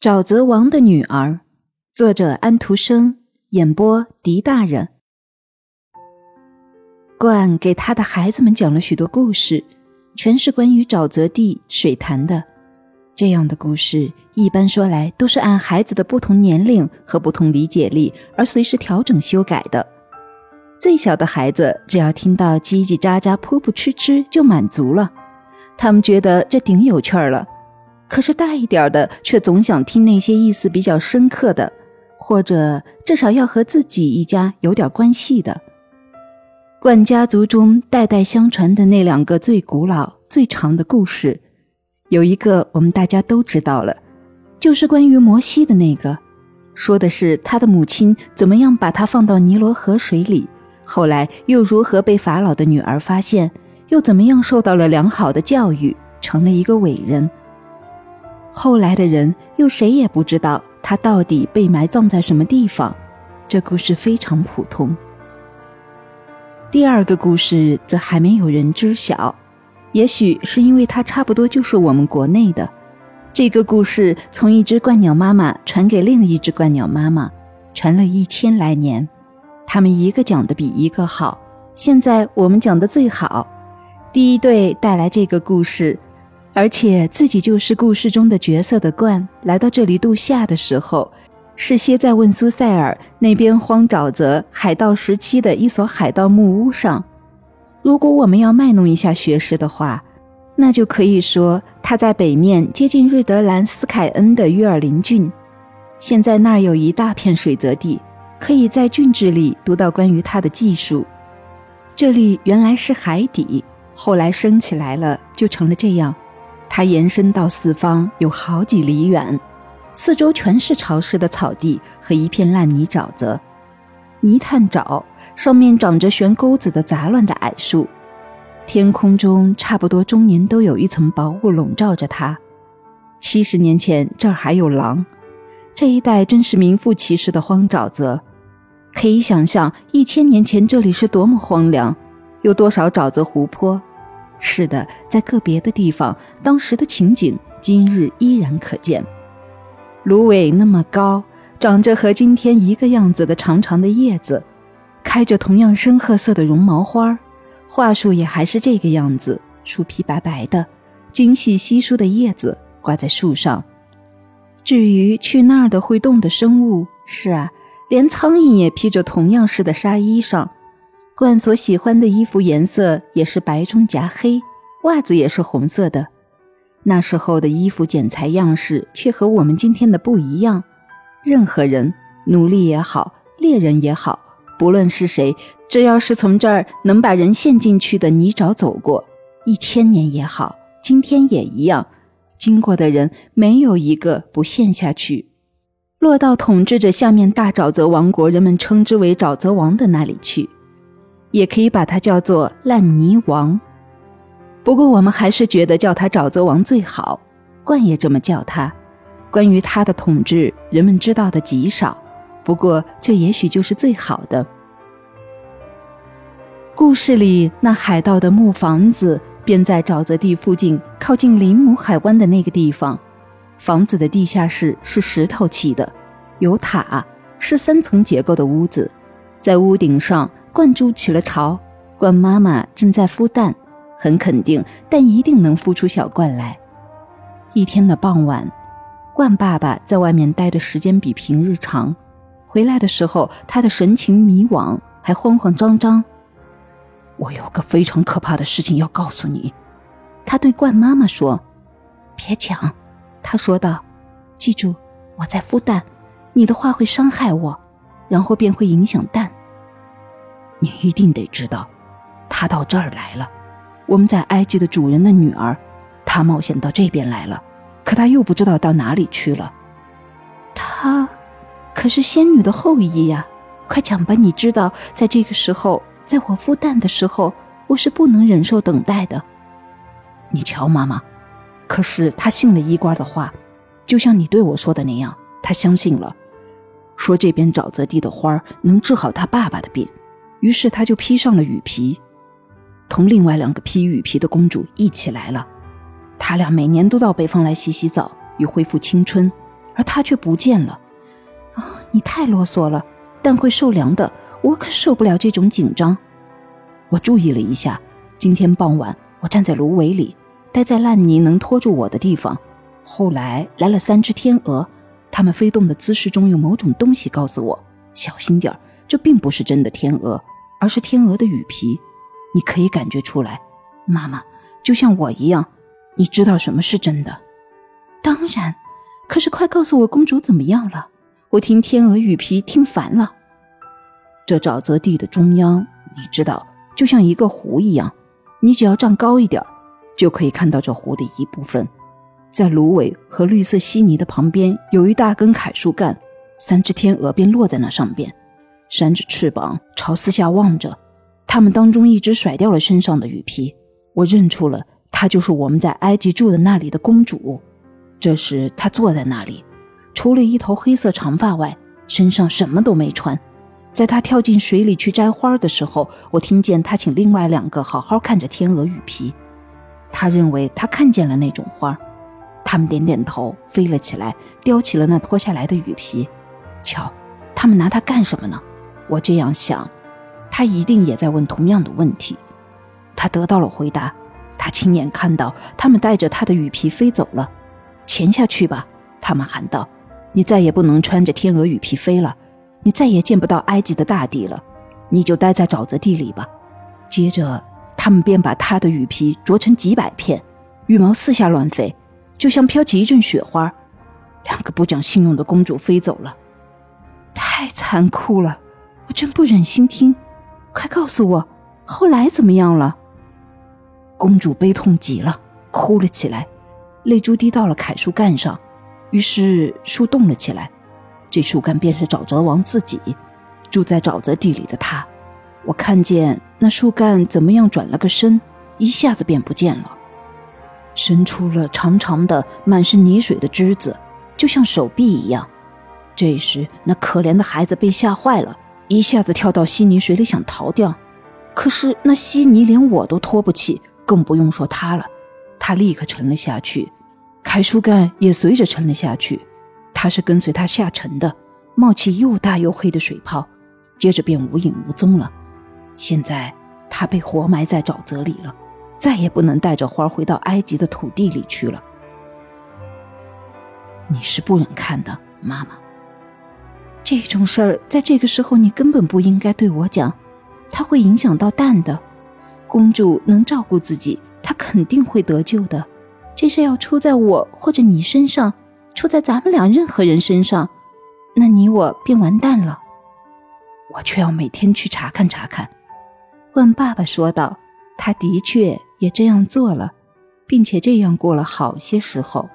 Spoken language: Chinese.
沼泽王的女儿，作者安徒生，演播狄大人。冠给他的孩子们讲了许多故事，全是关于沼泽地、水潭的。这样的故事，一般说来都是按孩子的不同年龄和不同理解力而随时调整修改的。最小的孩子只要听到叽叽喳喳、噗噗哧哧就满足了，他们觉得这顶有趣儿了。可是大一点的却总想听那些意思比较深刻的，或者至少要和自己一家有点关系的。冠家族中代代相传的那两个最古老、最长的故事，有一个我们大家都知道了，就是关于摩西的那个，说的是他的母亲怎么样把他放到尼罗河水里，后来又如何被法老的女儿发现，又怎么样受到了良好的教育，成了一个伟人。后来的人又谁也不知道他到底被埋葬在什么地方，这故事非常普通。第二个故事则还没有人知晓，也许是因为它差不多就是我们国内的。这个故事从一只鹳鸟妈妈传给另一只鹳鸟妈妈，传了一千来年，他们一个讲的比一个好。现在我们讲的最好，第一对带来这个故事。而且自己就是故事中的角色的冠，来到这里度夏的时候，是歇在问苏塞尔那边荒沼泽海盗时期的一所海盗木屋上。如果我们要卖弄一下学识的话，那就可以说他在北面接近瑞德兰斯凯恩的约尔林郡。现在那儿有一大片水泽地，可以在郡志里读到关于他的技术。这里原来是海底，后来升起来了，就成了这样。它延伸到四方有好几里远，四周全是潮湿的草地和一片烂泥沼泽，泥炭沼上面长着悬钩子的杂乱的矮树，天空中差不多终年都有一层薄雾笼罩着它。七十年前这儿还有狼，这一带真是名副其实的荒沼泽，可以想象一千年前这里是多么荒凉，有多少沼泽湖泊。是的，在个别的地方，当时的情景今日依然可见。芦苇那么高，长着和今天一个样子的长长的叶子，开着同样深褐色的绒毛花儿桦树也还是这个样子，树皮白白的，精细稀疏的叶子挂在树上。至于去那儿的会动的生物，是啊，连苍蝇也披着同样式的纱衣裳。冠所喜欢的衣服颜色也是白中夹黑，袜子也是红色的。那时候的衣服剪裁样式却和我们今天的不一样。任何人，奴隶也好，猎人也好，不论是谁，只要是从这儿能把人陷进去的泥沼走过，一千年也好，今天也一样，经过的人没有一个不陷下去，落到统治着下面大沼泽王国，人们称之为沼泽王的那里去。也可以把它叫做烂泥王，不过我们还是觉得叫他沼泽王最好。冠也这么叫他。关于他的统治，人们知道的极少，不过这也许就是最好的。故事里那海盗的木房子便在沼泽地附近，靠近林姆海湾的那个地方。房子的地下室是石头砌的，有塔，是三层结构的屋子，在屋顶上。灌猪起了巢，冠妈妈正在孵蛋，很肯定，但一定能孵出小冠来。一天的傍晚，冠爸爸在外面待的时间比平日长，回来的时候，他的神情迷惘，还慌慌张张。我有个非常可怕的事情要告诉你，他对冠妈妈说：“别讲。”他说道：“记住，我在孵蛋，你的话会伤害我，然后便会影响蛋。”你一定得知道，他到这儿来了。我们在埃及的主人的女儿，她冒险到这边来了，可她又不知道到哪里去了。她可是仙女的后裔呀！快讲吧，你知道，在这个时候，在我孵蛋的时候，我是不能忍受等待的。你瞧，妈妈，可是他信了医官的话，就像你对我说的那样，他相信了，说这边沼泽地的花能治好他爸爸的病。于是他就披上了雨皮，同另外两个披雨皮的公主一起来了。他俩每年都到北方来洗洗澡，以恢复青春，而他却不见了。啊，你太啰嗦了，蛋会受凉的，我可受不了这种紧张。我注意了一下，今天傍晚我站在芦苇里，待在烂泥能拖住我的地方。后来来了三只天鹅，它们飞动的姿势中有某种东西告诉我小心点儿，这并不是真的天鹅，而是天鹅的羽皮。你可以感觉出来，妈妈就像我一样，你知道什么是真的？当然，可是快告诉我公主怎么样了？我听天鹅羽皮听烦了。这沼泽地的中央，你知道。就像一个湖一样，你只要站高一点，就可以看到这湖的一部分。在芦苇和绿色稀泥的旁边，有一大根楷树干，三只天鹅便落在那上边，扇着翅膀朝四下望着。他们当中一只甩掉了身上的雨皮，我认出了她就是我们在埃及住的那里的公主。这时她坐在那里，除了一头黑色长发外，身上什么都没穿。在他跳进水里去摘花的时候，我听见他请另外两个好好看着天鹅雨皮。他认为他看见了那种花，他们点点头，飞了起来，叼起了那脱下来的雨皮。瞧，他们拿它干什么呢？我这样想，他一定也在问同样的问题。他得到了回答，他亲眼看到他们带着他的羽皮飞走了。潜下去吧，他们喊道：“你再也不能穿着天鹅羽皮飞了。”你再也见不到埃及的大地了，你就待在沼泽地里吧。接着，他们便把他的羽皮啄成几百片，羽毛四下乱飞，就像飘起一阵雪花。两个不讲信用的公主飞走了，太残酷了，我真不忍心听。快告诉我，后来怎么样了？公主悲痛极了，哭了起来，泪珠滴到了楷树干上，于是树动了起来。这树干便是沼泽王自己，住在沼泽地里的他。我看见那树干怎么样转了个身，一下子便不见了，伸出了长长的、满是泥水的枝子，就像手臂一样。这时，那可怜的孩子被吓坏了，一下子跳到稀泥水里想逃掉，可是那稀泥连我都拖不起，更不用说他了。他立刻沉了下去，楷树干也随着沉了下去。他是跟随他下沉的，冒起又大又黑的水泡，接着便无影无踪了。现在他被活埋在沼泽里了，再也不能带着花回到埃及的土地里去了。你是不忍看的，妈妈。这种事儿在这个时候你根本不应该对我讲，它会影响到蛋的。公主能照顾自己，她肯定会得救的。这事要出在我或者你身上。出在咱们俩任何人身上，那你我便完蛋了。我却要每天去查看查看。问爸爸说道：“他的确也这样做了，并且这样过了好些时候。”